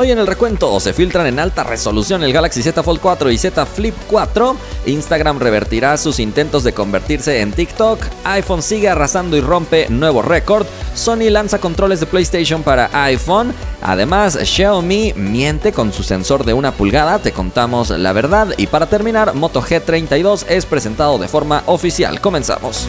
Hoy en el recuento se filtran en alta resolución el Galaxy Z Fold 4 y Z Flip 4. Instagram revertirá sus intentos de convertirse en TikTok. iPhone sigue arrasando y rompe nuevo récord. Sony lanza controles de PlayStation para iPhone. Además, Xiaomi miente con su sensor de una pulgada. Te contamos la verdad. Y para terminar, Moto G32 es presentado de forma oficial. Comenzamos.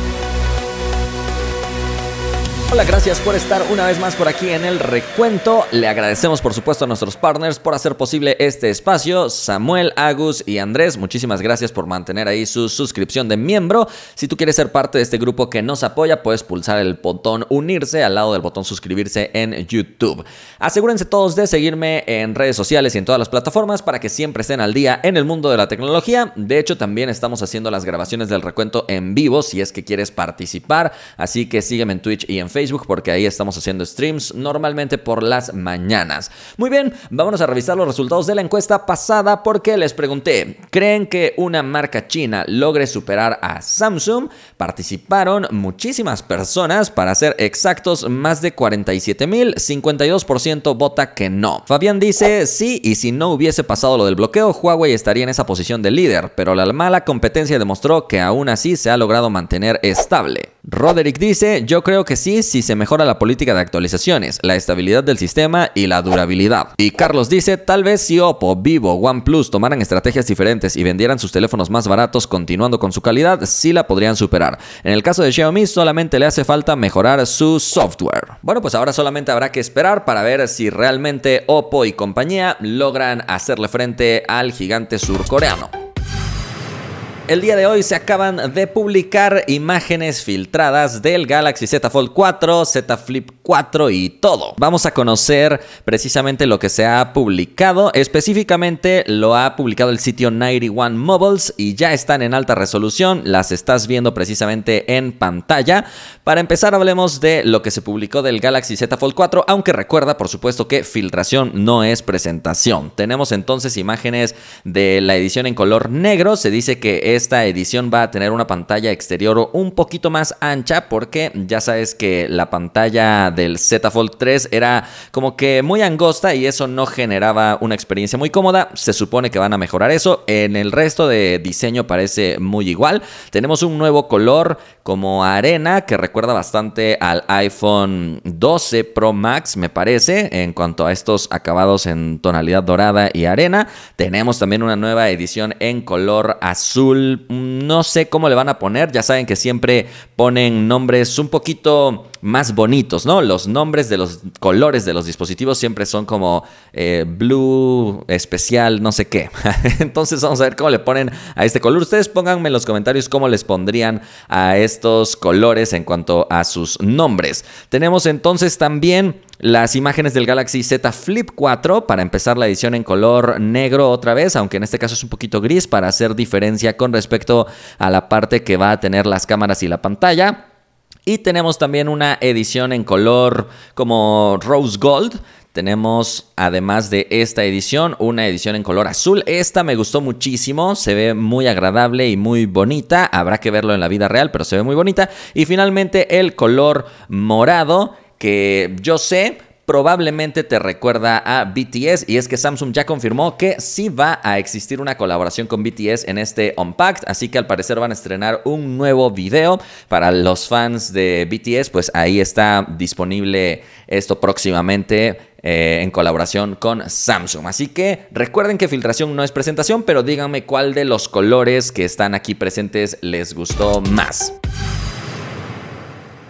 Hola, gracias por estar una vez más por aquí en el recuento. Le agradecemos por supuesto a nuestros partners por hacer posible este espacio. Samuel, Agus y Andrés, muchísimas gracias por mantener ahí su suscripción de miembro. Si tú quieres ser parte de este grupo que nos apoya, puedes pulsar el botón unirse al lado del botón suscribirse en YouTube. Asegúrense todos de seguirme en redes sociales y en todas las plataformas para que siempre estén al día en el mundo de la tecnología. De hecho, también estamos haciendo las grabaciones del recuento en vivo si es que quieres participar. Así que sígueme en Twitch y en Facebook Facebook porque ahí estamos haciendo streams normalmente por las mañanas. Muy bien, vámonos a revisar los resultados de la encuesta pasada porque les pregunté, ¿creen que una marca china logre superar a Samsung? Participaron muchísimas personas, para ser exactos, más de 47 mil, 52% vota que no. Fabián dice, sí, y si no hubiese pasado lo del bloqueo, Huawei estaría en esa posición de líder, pero la mala competencia demostró que aún así se ha logrado mantener estable. Roderick dice, yo creo que sí, si se mejora la política de actualizaciones, la estabilidad del sistema y la durabilidad. Y Carlos dice, tal vez si Oppo, Vivo, OnePlus tomaran estrategias diferentes y vendieran sus teléfonos más baratos continuando con su calidad, sí la podrían superar. En el caso de Xiaomi solamente le hace falta mejorar su software. Bueno, pues ahora solamente habrá que esperar para ver si realmente Oppo y compañía logran hacerle frente al gigante surcoreano. El día de hoy se acaban de publicar imágenes filtradas del Galaxy Z Fold 4, Z Flip 4 y todo. Vamos a conocer precisamente lo que se ha publicado. Específicamente lo ha publicado el sitio 91 Mobiles y ya están en alta resolución. Las estás viendo precisamente en pantalla. Para empezar hablemos de lo que se publicó del Galaxy Z Fold 4, aunque recuerda por supuesto que filtración no es presentación. Tenemos entonces imágenes de la edición en color negro. Se dice que es esta edición va a tener una pantalla exterior un poquito más ancha porque ya sabes que la pantalla del Z Fold 3 era como que muy angosta y eso no generaba una experiencia muy cómoda. Se supone que van a mejorar eso. En el resto de diseño parece muy igual. Tenemos un nuevo color como arena que recuerda bastante al iPhone 12 Pro Max me parece en cuanto a estos acabados en tonalidad dorada y arena. Tenemos también una nueva edición en color azul no sé cómo le van a poner, ya saben que siempre ponen nombres un poquito más bonitos, ¿no? Los nombres de los colores de los dispositivos siempre son como eh, blue especial, no sé qué. Entonces vamos a ver cómo le ponen a este color. Ustedes pónganme en los comentarios cómo les pondrían a estos colores en cuanto a sus nombres. Tenemos entonces también las imágenes del Galaxy Z Flip 4 para empezar la edición en color negro otra vez, aunque en este caso es un poquito gris para hacer diferencia con respecto a la parte que va a tener las cámaras y la pantalla. Y tenemos también una edición en color como rose gold. Tenemos, además de esta edición, una edición en color azul. Esta me gustó muchísimo, se ve muy agradable y muy bonita. Habrá que verlo en la vida real, pero se ve muy bonita. Y finalmente el color morado, que yo sé, probablemente te recuerda a BTS y es que Samsung ya confirmó que sí va a existir una colaboración con BTS en este Unpacked, así que al parecer van a estrenar un nuevo video para los fans de BTS, pues ahí está disponible esto próximamente eh, en colaboración con Samsung. Así que recuerden que filtración no es presentación, pero díganme cuál de los colores que están aquí presentes les gustó más.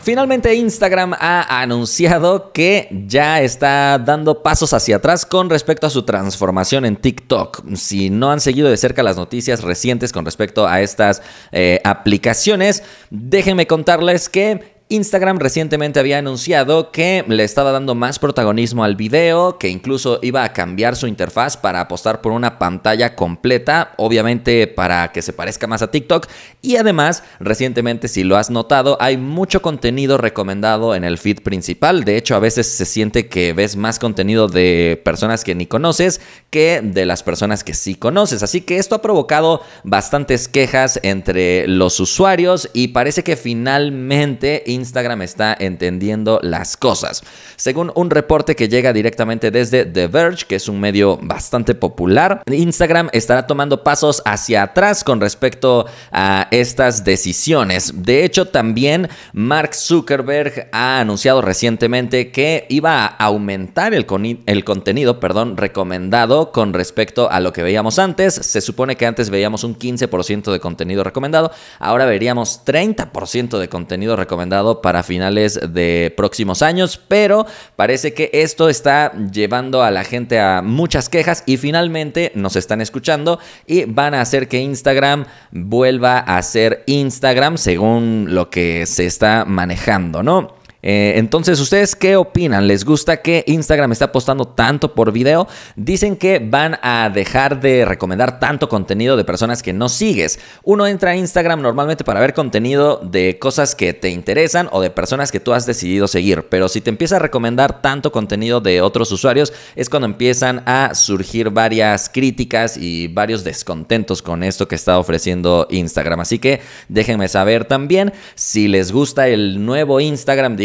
Finalmente Instagram ha anunciado que ya está dando pasos hacia atrás con respecto a su transformación en TikTok. Si no han seguido de cerca las noticias recientes con respecto a estas eh, aplicaciones, déjenme contarles que Instagram recientemente había anunciado que le estaba dando más protagonismo al video, que incluso iba a cambiar su interfaz para apostar por una pantalla completa, obviamente para que se parezca más a TikTok. Y además, recientemente, si lo has notado, hay mucho contenido recomendado en el feed principal. De hecho, a veces se siente que ves más contenido de personas que ni conoces que de las personas que sí conoces. Así que esto ha provocado bastantes quejas entre los usuarios y parece que finalmente Instagram está entendiendo las cosas. Según un reporte que llega directamente desde The Verge, que es un medio bastante popular, Instagram estará tomando pasos hacia atrás con respecto a estas decisiones. De hecho, también Mark Zuckerberg ha anunciado recientemente que iba a aumentar el, el contenido perdón, recomendado con respecto a lo que veíamos antes. Se supone que antes veíamos un 15% de contenido recomendado, ahora veríamos 30% de contenido recomendado para finales de próximos años, pero parece que esto está llevando a la gente a muchas quejas y finalmente nos están escuchando y van a hacer que Instagram vuelva a ser Instagram según lo que se está manejando, ¿no? Eh, entonces, ¿ustedes qué opinan? ¿Les gusta que Instagram está apostando tanto por video? Dicen que van a dejar de recomendar tanto contenido de personas que no sigues. Uno entra a Instagram normalmente para ver contenido de cosas que te interesan o de personas que tú has decidido seguir. Pero si te empieza a recomendar tanto contenido de otros usuarios, es cuando empiezan a surgir varias críticas y varios descontentos con esto que está ofreciendo Instagram. Así que déjenme saber también si les gusta el nuevo Instagram,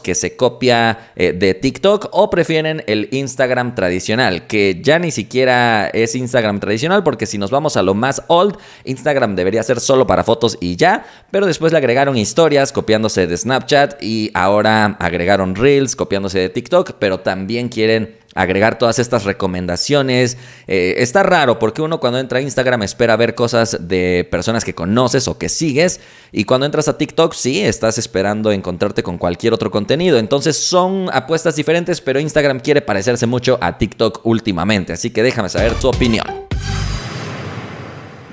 que se copia eh, de TikTok o prefieren el Instagram tradicional, que ya ni siquiera es Instagram tradicional porque si nos vamos a lo más old, Instagram debería ser solo para fotos y ya, pero después le agregaron historias copiándose de Snapchat y ahora agregaron Reels copiándose de TikTok, pero también quieren agregar todas estas recomendaciones. Eh, está raro porque uno cuando entra a Instagram espera ver cosas de personas que conoces o que sigues y cuando entras a TikTok sí estás esperando encontrarte con cualquier otro contenido. Entonces son apuestas diferentes, pero Instagram quiere parecerse mucho a TikTok últimamente, así que déjame saber tu opinión.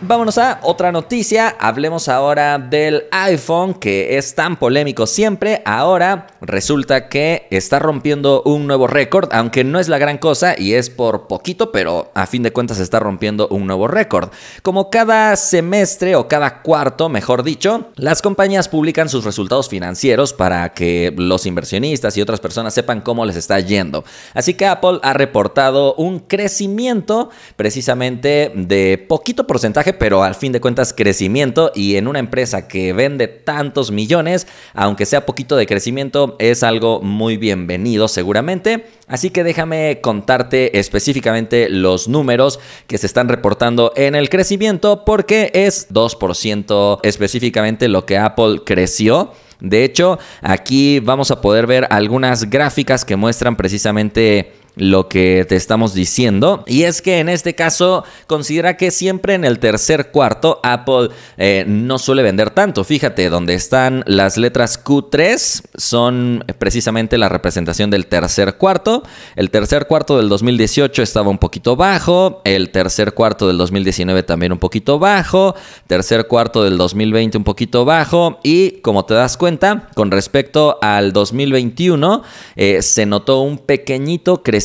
Vámonos a otra noticia. Hablemos ahora del iPhone que es tan polémico siempre. Ahora resulta que está rompiendo un nuevo récord, aunque no es la gran cosa y es por poquito, pero a fin de cuentas está rompiendo un nuevo récord. Como cada semestre o cada cuarto, mejor dicho, las compañías publican sus resultados financieros para que los inversionistas y otras personas sepan cómo les está yendo. Así que Apple ha reportado un crecimiento precisamente de poquito porcentaje pero al fin de cuentas crecimiento y en una empresa que vende tantos millones, aunque sea poquito de crecimiento, es algo muy bienvenido seguramente. Así que déjame contarte específicamente los números que se están reportando en el crecimiento porque es 2% específicamente lo que Apple creció. De hecho, aquí vamos a poder ver algunas gráficas que muestran precisamente lo que te estamos diciendo. Y es que en este caso considera que siempre en el tercer cuarto Apple eh, no suele vender tanto. Fíjate, donde están las letras Q3 son precisamente la representación del tercer cuarto. El tercer cuarto del 2018 estaba un poquito bajo. El tercer cuarto del 2019 también un poquito bajo. Tercer cuarto del 2020 un poquito bajo. Y como te das cuenta, con respecto al 2021 eh, se notó un pequeñito crecimiento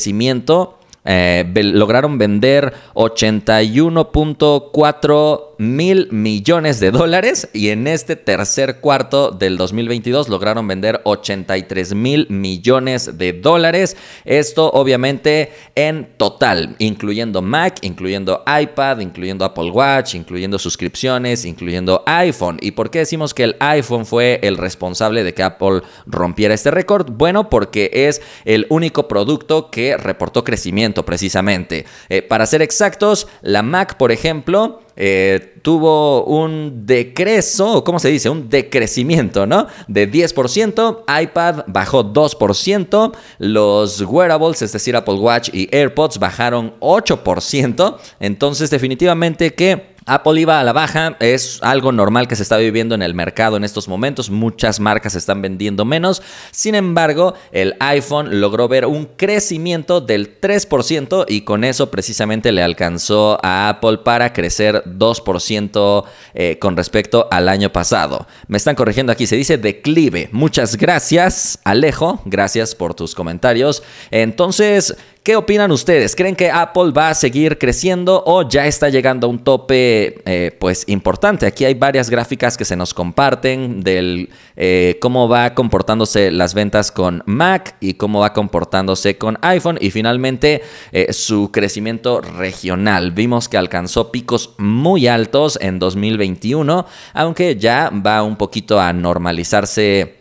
eh, lograron vender 81.4 mil millones de dólares y en este tercer cuarto del 2022 lograron vender 83 mil millones de dólares. Esto obviamente en total, incluyendo Mac, incluyendo iPad, incluyendo Apple Watch, incluyendo suscripciones, incluyendo iPhone. ¿Y por qué decimos que el iPhone fue el responsable de que Apple rompiera este récord? Bueno, porque es el único producto que reportó crecimiento precisamente. Eh, para ser exactos, la Mac, por ejemplo, eh, tuvo un decreso, ¿cómo se dice? Un decrecimiento, ¿no? De 10%, iPad bajó 2%, los wearables, es decir, Apple Watch y AirPods bajaron 8%, entonces definitivamente que Apple iba a la baja, es algo normal que se está viviendo en el mercado en estos momentos, muchas marcas están vendiendo menos, sin embargo el iPhone logró ver un crecimiento del 3% y con eso precisamente le alcanzó a Apple para crecer 2% eh, con respecto al año pasado. Me están corrigiendo aquí, se dice declive. Muchas gracias Alejo, gracias por tus comentarios. Entonces, ¿Qué opinan ustedes? ¿Creen que Apple va a seguir creciendo o ya está llegando a un tope eh, pues importante? Aquí hay varias gráficas que se nos comparten del eh, cómo va comportándose las ventas con Mac y cómo va comportándose con iPhone y finalmente eh, su crecimiento regional. Vimos que alcanzó picos muy altos en 2021, aunque ya va un poquito a normalizarse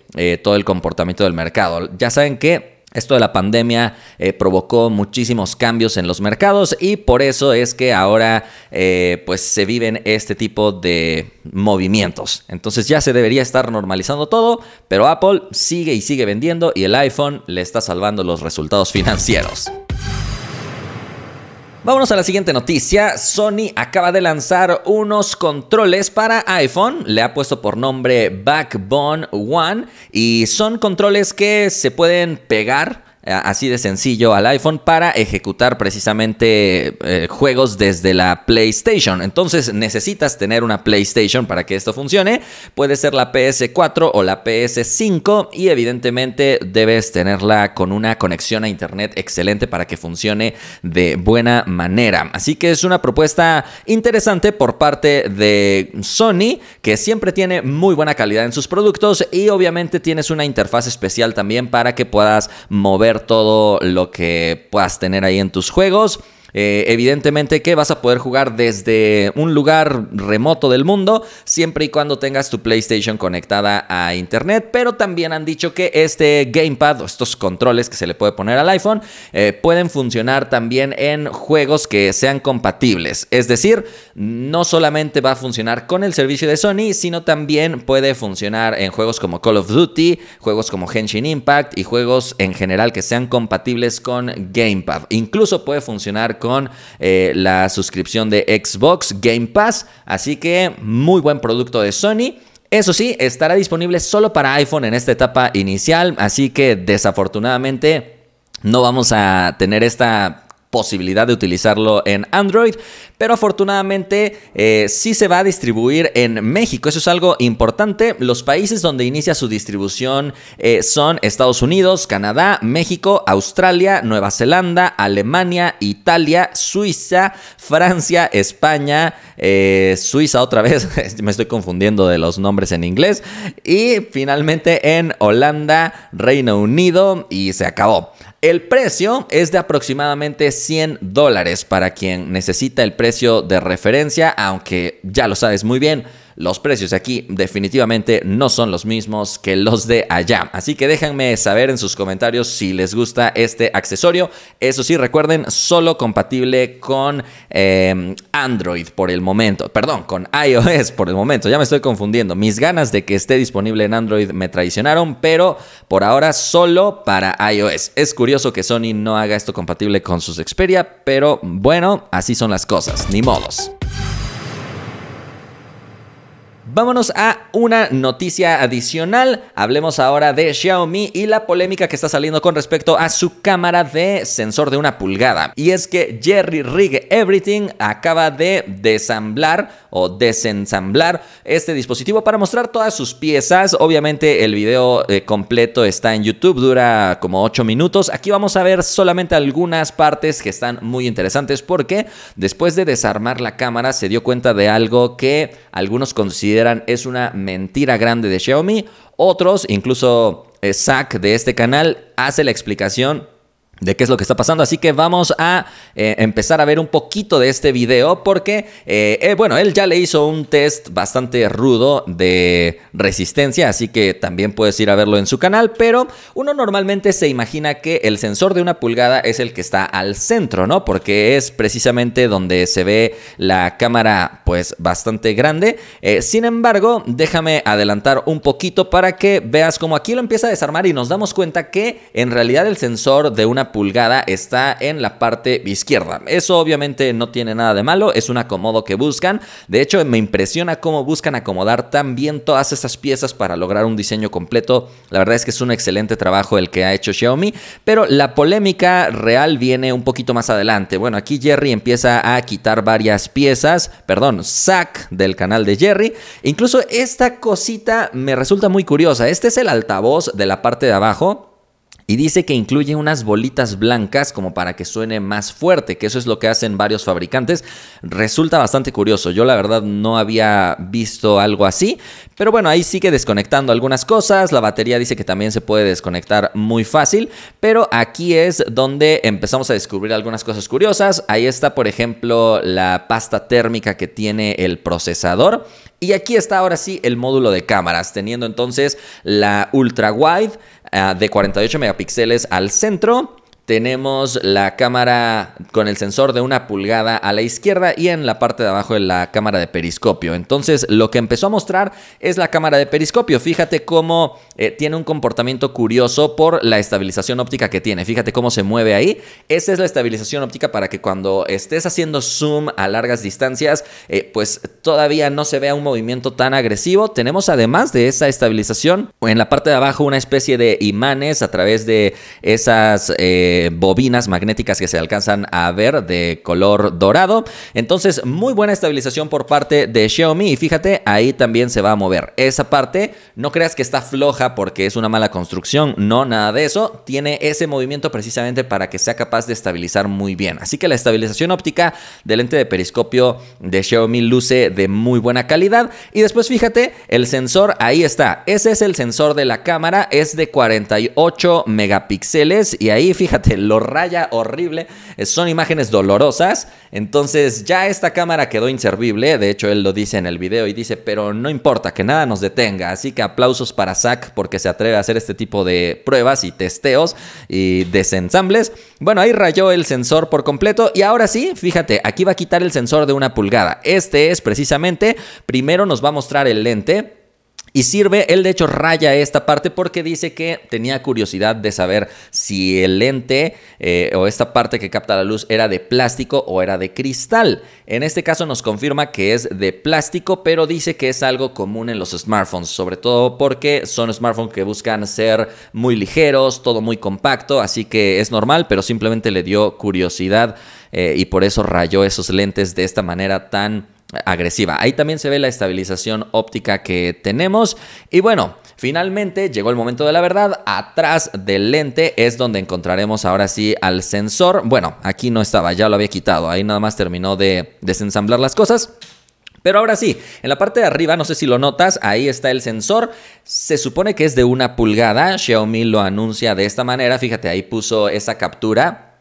todo el comportamiento del mercado. Ya saben que esto de la pandemia eh, provocó muchísimos cambios en los mercados y por eso es que ahora eh, pues se viven este tipo de movimientos. Entonces ya se debería estar normalizando todo, pero Apple sigue y sigue vendiendo y el iPhone le está salvando los resultados financieros. Vámonos a la siguiente noticia. Sony acaba de lanzar unos controles para iPhone. Le ha puesto por nombre Backbone One. Y son controles que se pueden pegar así de sencillo al iPhone para ejecutar precisamente eh, juegos desde la PlayStation. Entonces necesitas tener una PlayStation para que esto funcione. Puede ser la PS4 o la PS5 y evidentemente debes tenerla con una conexión a internet excelente para que funcione de buena manera. Así que es una propuesta interesante por parte de Sony que siempre tiene muy buena calidad en sus productos y obviamente tienes una interfaz especial también para que puedas mover todo lo que puedas tener ahí en tus juegos. Eh, evidentemente que vas a poder jugar desde un lugar remoto del mundo, siempre y cuando tengas tu PlayStation conectada a Internet, pero también han dicho que este gamepad o estos controles que se le puede poner al iPhone eh, pueden funcionar también en juegos que sean compatibles. Es decir, no solamente va a funcionar con el servicio de Sony, sino también puede funcionar en juegos como Call of Duty, juegos como Henshin Impact y juegos en general que sean compatibles con Gamepad. Incluso puede funcionar con eh, la suscripción de Xbox Game Pass. Así que muy buen producto de Sony. Eso sí, estará disponible solo para iPhone en esta etapa inicial, así que desafortunadamente no vamos a tener esta posibilidad de utilizarlo en Android, pero afortunadamente eh, sí se va a distribuir en México. Eso es algo importante. Los países donde inicia su distribución eh, son Estados Unidos, Canadá, México, Australia, Nueva Zelanda, Alemania, Italia, Suiza, Francia, España, eh, Suiza otra vez, me estoy confundiendo de los nombres en inglés, y finalmente en Holanda, Reino Unido y se acabó. El precio es de aproximadamente 100 dólares para quien necesita el precio de referencia, aunque ya lo sabes muy bien los precios aquí definitivamente no son los mismos que los de allá. Así que déjenme saber en sus comentarios si les gusta este accesorio. Eso sí, recuerden, solo compatible con em, Android por el momento. Perdón, con iOS por el momento. Ya me estoy confundiendo. Mis ganas de que esté disponible en Android me traicionaron, pero por ahora solo para iOS. Es curioso que Sony no haga esto compatible con sus Xperia, pero bueno, así son las cosas, ni modos. Vámonos a una noticia adicional. Hablemos ahora de Xiaomi y la polémica que está saliendo con respecto a su cámara de sensor de una pulgada. Y es que Jerry Rig Everything acaba de desamblar o desensamblar este dispositivo para mostrar todas sus piezas. Obviamente el video eh, completo está en YouTube, dura como 8 minutos. Aquí vamos a ver solamente algunas partes que están muy interesantes porque después de desarmar la cámara se dio cuenta de algo que algunos consideran es una mentira grande de Xiaomi. Otros, incluso eh, Zack de este canal, hace la explicación de qué es lo que está pasando. Así que vamos a eh, empezar a ver un poquito de este video porque, eh, eh, bueno, él ya le hizo un test bastante rudo de resistencia, así que también puedes ir a verlo en su canal, pero uno normalmente se imagina que el sensor de una pulgada es el que está al centro, ¿no? Porque es precisamente donde se ve la cámara pues bastante grande. sin embargo, déjame adelantar un poquito para que veas cómo aquí lo empieza a desarmar y nos damos cuenta que en realidad el sensor de una pulgada está en la parte izquierda. Eso obviamente no tiene nada de malo, es un acomodo que buscan. De hecho, me impresiona cómo buscan acomodar tan bien todas esas piezas para lograr un diseño completo. La verdad es que es un excelente trabajo el que ha hecho Xiaomi, pero la polémica real viene un poquito más adelante. Bueno, aquí Jerry empieza a quitar varias piezas, perdón, sac del canal de Jerry. Incluso esta cosita me resulta muy curiosa. Este es el altavoz de la parte de abajo y dice que incluye unas bolitas blancas como para que suene más fuerte, que eso es lo que hacen varios fabricantes. Resulta bastante curioso. Yo la verdad no había visto algo así, pero bueno, ahí sigue desconectando algunas cosas. La batería dice que también se puede desconectar muy fácil, pero aquí es donde empezamos a descubrir algunas cosas curiosas. Ahí está, por ejemplo, la pasta térmica que tiene el procesador. Y aquí está ahora sí el módulo de cámaras, teniendo entonces la ultra wide ah, de 48 megapíxeles al centro tenemos la cámara con el sensor de una pulgada a la izquierda y en la parte de abajo de la cámara de periscopio. Entonces lo que empezó a mostrar es la cámara de periscopio. Fíjate cómo eh, tiene un comportamiento curioso por la estabilización óptica que tiene. Fíjate cómo se mueve ahí. Esa es la estabilización óptica para que cuando estés haciendo zoom a largas distancias, eh, pues todavía no se vea un movimiento tan agresivo. Tenemos además de esa estabilización en la parte de abajo una especie de imanes a través de esas... Eh, bobinas magnéticas que se alcanzan a ver de color dorado. Entonces, muy buena estabilización por parte de Xiaomi. Y fíjate, ahí también se va a mover. Esa parte, no creas que está floja porque es una mala construcción. No, nada de eso. Tiene ese movimiento precisamente para que sea capaz de estabilizar muy bien. Así que la estabilización óptica del lente de periscopio de Xiaomi luce de muy buena calidad. Y después fíjate, el sensor ahí está. Ese es el sensor de la cámara. Es de 48 megapíxeles. Y ahí fíjate lo raya horrible. Son imágenes dolorosas. Entonces ya esta cámara quedó inservible. De hecho, él lo dice en el video y dice, pero no importa, que nada nos detenga. Así que aplausos para Zack porque se atreve a hacer este tipo de pruebas y testeos y desensambles. Bueno, ahí rayó el sensor por completo. Y ahora sí, fíjate, aquí va a quitar el sensor de una pulgada. Este es precisamente, primero nos va a mostrar el lente y sirve, él de hecho raya esta parte porque dice que tenía curiosidad de saber si el lente eh, o esta parte que capta la luz era de plástico o era de cristal. En este caso nos confirma que es de plástico, pero dice que es algo común en los smartphones, sobre todo porque son smartphones que buscan ser muy ligeros, todo muy compacto, así que es normal, pero simplemente le dio curiosidad eh, y por eso rayó esos lentes de esta manera tan agresiva. Ahí también se ve la estabilización óptica que tenemos. Y bueno, finalmente llegó el momento de la verdad. Atrás del lente es donde encontraremos ahora sí al sensor. Bueno, aquí no estaba, ya lo había quitado. Ahí nada más terminó de desensamblar las cosas. Pero ahora sí, en la parte de arriba, no sé si lo notas, ahí está el sensor. Se supone que es de una pulgada. Xiaomi lo anuncia de esta manera. Fíjate, ahí puso esa captura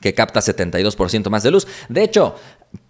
que capta 72% más de luz. De hecho,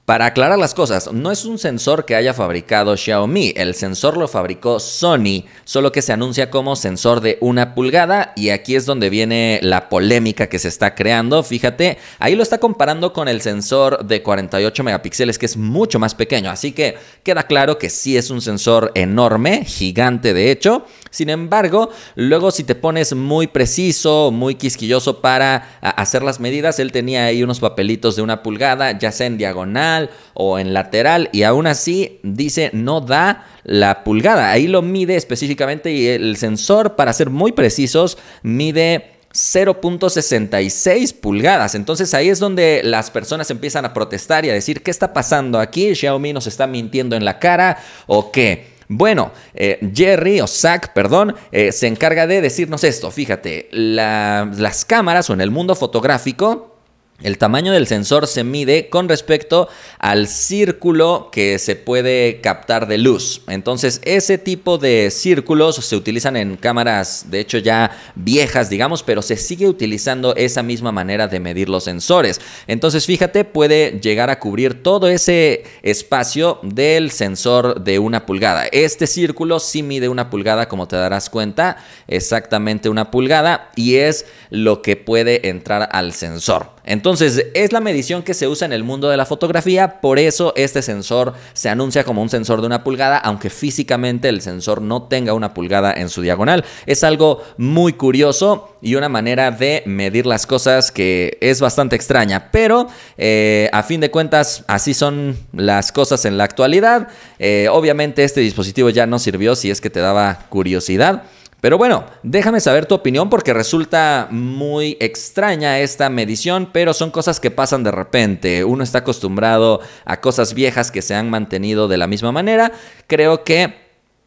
para aclarar las cosas, no es un sensor que haya fabricado Xiaomi, el sensor lo fabricó Sony, solo que se anuncia como sensor de una pulgada y aquí es donde viene la polémica que se está creando. Fíjate, ahí lo está comparando con el sensor de 48 megapíxeles que es mucho más pequeño, así que queda claro que sí es un sensor enorme, gigante de hecho. Sin embargo, luego si te pones muy preciso, muy quisquilloso para hacer las medidas, él tenía ahí unos papelitos de una pulgada, ya sea en diagonal, o en lateral y aún así dice no da la pulgada. Ahí lo mide específicamente y el sensor, para ser muy precisos, mide 0.66 pulgadas. Entonces ahí es donde las personas empiezan a protestar y a decir, ¿qué está pasando aquí? ¿Xiaomi nos está mintiendo en la cara o qué? Bueno, eh, Jerry o Zack, perdón, eh, se encarga de decirnos esto. Fíjate, las cámaras o en el mundo fotográfico el tamaño del sensor se mide con respecto al círculo que se puede captar de luz. Entonces, ese tipo de círculos se utilizan en cámaras, de hecho ya viejas, digamos, pero se sigue utilizando esa misma manera de medir los sensores. Entonces, fíjate, puede llegar a cubrir todo ese espacio del sensor de una pulgada. Este círculo sí mide una pulgada, como te darás cuenta, exactamente una pulgada, y es lo que puede entrar al sensor. Entonces, es la medición que se usa en el mundo de la fotografía, por eso este sensor se anuncia como un sensor de una pulgada, aunque físicamente el sensor no tenga una pulgada en su diagonal. Es algo muy curioso y una manera de medir las cosas que es bastante extraña, pero eh, a fin de cuentas así son las cosas en la actualidad. Eh, obviamente este dispositivo ya no sirvió si es que te daba curiosidad. Pero bueno, déjame saber tu opinión porque resulta muy extraña esta medición, pero son cosas que pasan de repente. Uno está acostumbrado a cosas viejas que se han mantenido de la misma manera. Creo que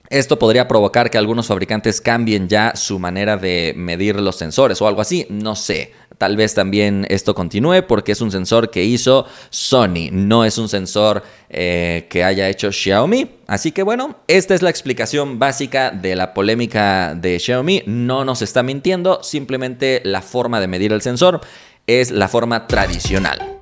Esto podría provocar que algunos fabricantes cambien ya su manera de medir los sensores o algo así, no sé. Tal vez también esto continúe porque es un sensor que hizo Sony, no es un sensor eh, que haya hecho Xiaomi. Así que bueno, esta es la explicación básica de la polémica de Xiaomi. No nos está mintiendo, simplemente la forma de medir el sensor es la forma tradicional.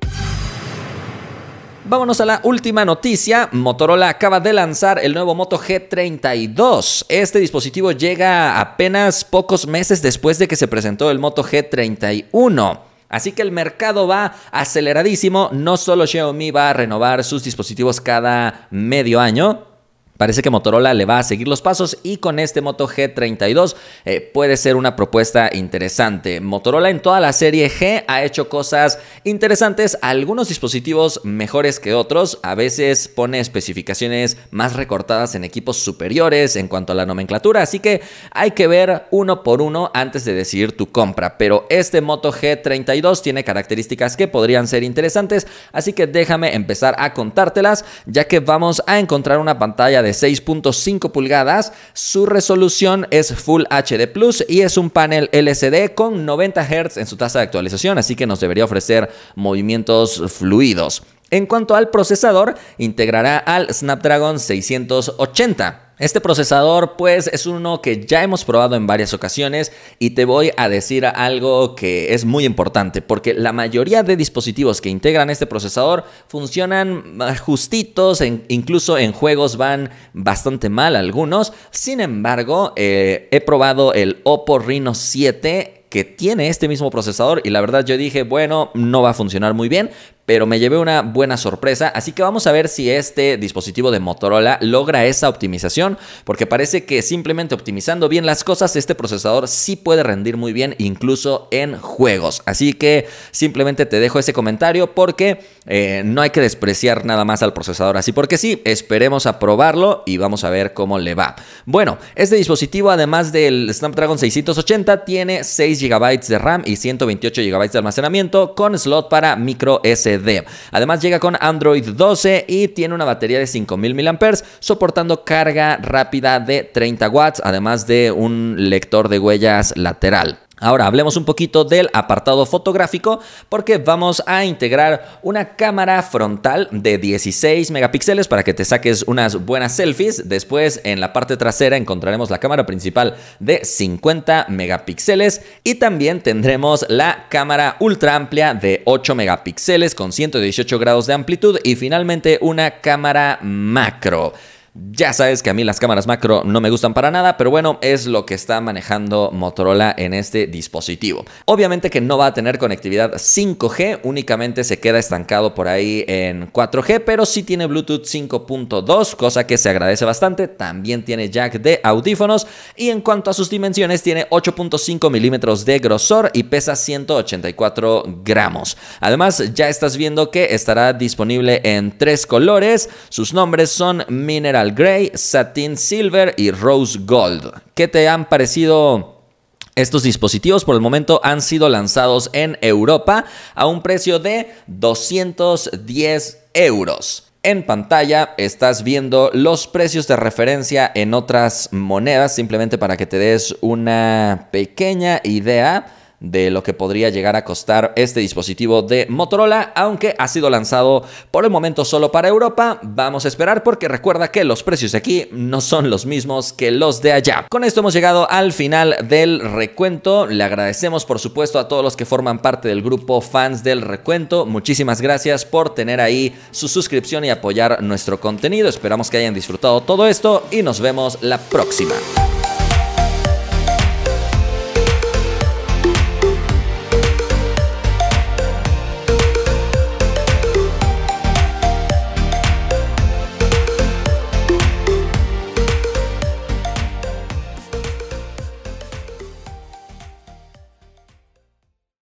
Vámonos a la última noticia. Motorola acaba de lanzar el nuevo Moto G32. Este dispositivo llega apenas pocos meses después de que se presentó el Moto G31. Así que el mercado va aceleradísimo. No solo Xiaomi va a renovar sus dispositivos cada medio año, Parece que Motorola le va a seguir los pasos y con este Moto G32 eh, puede ser una propuesta interesante. Motorola en toda la serie G ha hecho cosas interesantes, algunos dispositivos mejores que otros, a veces pone especificaciones más recortadas en equipos superiores en cuanto a la nomenclatura, así que hay que ver uno por uno antes de decidir tu compra, pero este Moto G32 tiene características que podrían ser interesantes, así que déjame empezar a contártelas ya que vamos a encontrar una pantalla de 6.5 pulgadas, su resolución es Full HD Plus y es un panel LCD con 90 Hz en su tasa de actualización, así que nos debería ofrecer movimientos fluidos. En cuanto al procesador, integrará al Snapdragon 680. Este procesador pues es uno que ya hemos probado en varias ocasiones y te voy a decir algo que es muy importante porque la mayoría de dispositivos que integran este procesador funcionan justitos, incluso en juegos van bastante mal algunos. Sin embargo, eh, he probado el Oppo Reno 7 que tiene este mismo procesador y la verdad yo dije, bueno, no va a funcionar muy bien, pero me llevé una buena sorpresa, así que vamos a ver si este dispositivo de Motorola logra esa optimización, porque parece que simplemente optimizando bien las cosas, este procesador sí puede rendir muy bien, incluso en juegos. Así que simplemente te dejo ese comentario porque eh, no hay que despreciar nada más al procesador, así porque sí, esperemos a probarlo y vamos a ver cómo le va. Bueno, este dispositivo además del Snapdragon 680 tiene 6 GB de RAM y 128 GB de almacenamiento con slot para micro SD Además llega con Android 12 y tiene una batería de 5000 mAh soportando carga rápida de 30 watts, además de un lector de huellas lateral. Ahora hablemos un poquito del apartado fotográfico porque vamos a integrar una cámara frontal de 16 megapíxeles para que te saques unas buenas selfies. Después en la parte trasera encontraremos la cámara principal de 50 megapíxeles y también tendremos la cámara ultra amplia de 8 megapíxeles con 118 grados de amplitud y finalmente una cámara macro. Ya sabes que a mí las cámaras macro no me gustan para nada, pero bueno, es lo que está manejando Motorola en este dispositivo. Obviamente que no va a tener conectividad 5G, únicamente se queda estancado por ahí en 4G, pero sí tiene Bluetooth 5.2, cosa que se agradece bastante. También tiene jack de audífonos y en cuanto a sus dimensiones tiene 8.5 milímetros de grosor y pesa 184 gramos. Además, ya estás viendo que estará disponible en tres colores. Sus nombres son Mineral Grey, Satin Silver y Rose Gold. ¿Qué te han parecido? Estos dispositivos por el momento han sido lanzados en Europa a un precio de 210 euros. En pantalla estás viendo los precios de referencia en otras monedas, simplemente para que te des una pequeña idea de lo que podría llegar a costar este dispositivo de Motorola, aunque ha sido lanzado por el momento solo para Europa. Vamos a esperar porque recuerda que los precios de aquí no son los mismos que los de allá. Con esto hemos llegado al final del recuento. Le agradecemos por supuesto a todos los que forman parte del grupo fans del recuento. Muchísimas gracias por tener ahí su suscripción y apoyar nuestro contenido. Esperamos que hayan disfrutado todo esto y nos vemos la próxima.